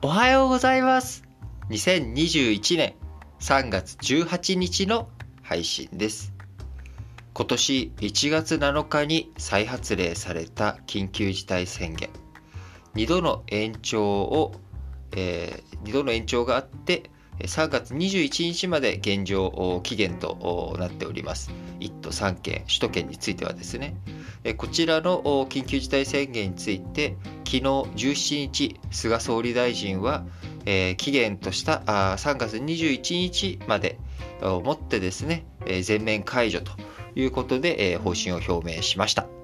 おはようございます。2021年3月18日の配信です。今年1月7日に再発令された緊急事態宣言。2度の延長を、えー、2度の延長があって3月21日まで現状期限となっております。1都3県首都圏についてはですね。こちらの緊急事態宣言について昨日17日菅総理大臣は期限とした3月21日までをもってですね全面解除ということで方針を表明しました。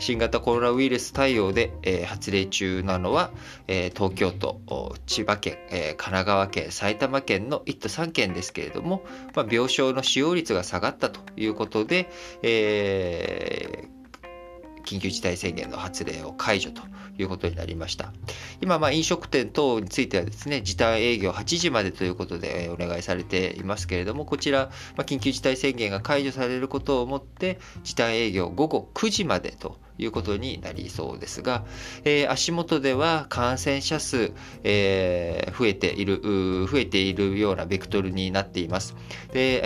新型コロナウイルス対応で、え、発令中なのは、え、東京都、千葉県、え、神奈川県、埼玉県の1都3県ですけれども、まあ、病床の使用率が下がったということで、え緊急事態宣言の発令を解除ということになりました。今、まあ、飲食店等についてはですね、時短営業8時までということでお願いされていますけれども、こちら、まあ、緊急事態宣言が解除されることをもって、時短営業午後9時までということになりそうですが、えー、足元では感染者数、えー、増えている、増えているようなベクトルになっています。で、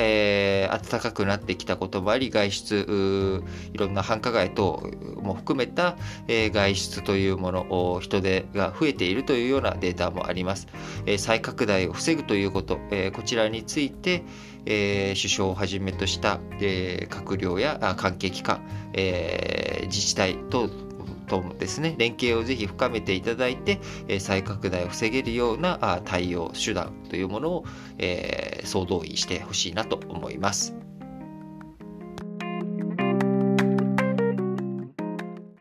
えー、暖かくなってきたこともあり、外出、いろんな繁華街等も含めた、えー、外出というもの、人手が増えているというようなデータもあります。えー、再拡大を防ぐということ、えー、こちらについて、えー、首相をはじめとした、えー、閣僚や関係機関、えー、自治体等とともですね連携をぜひ深めていただいて、え、再拡大を防げるような対応手段というものを、え、総動員してほしいなと思います。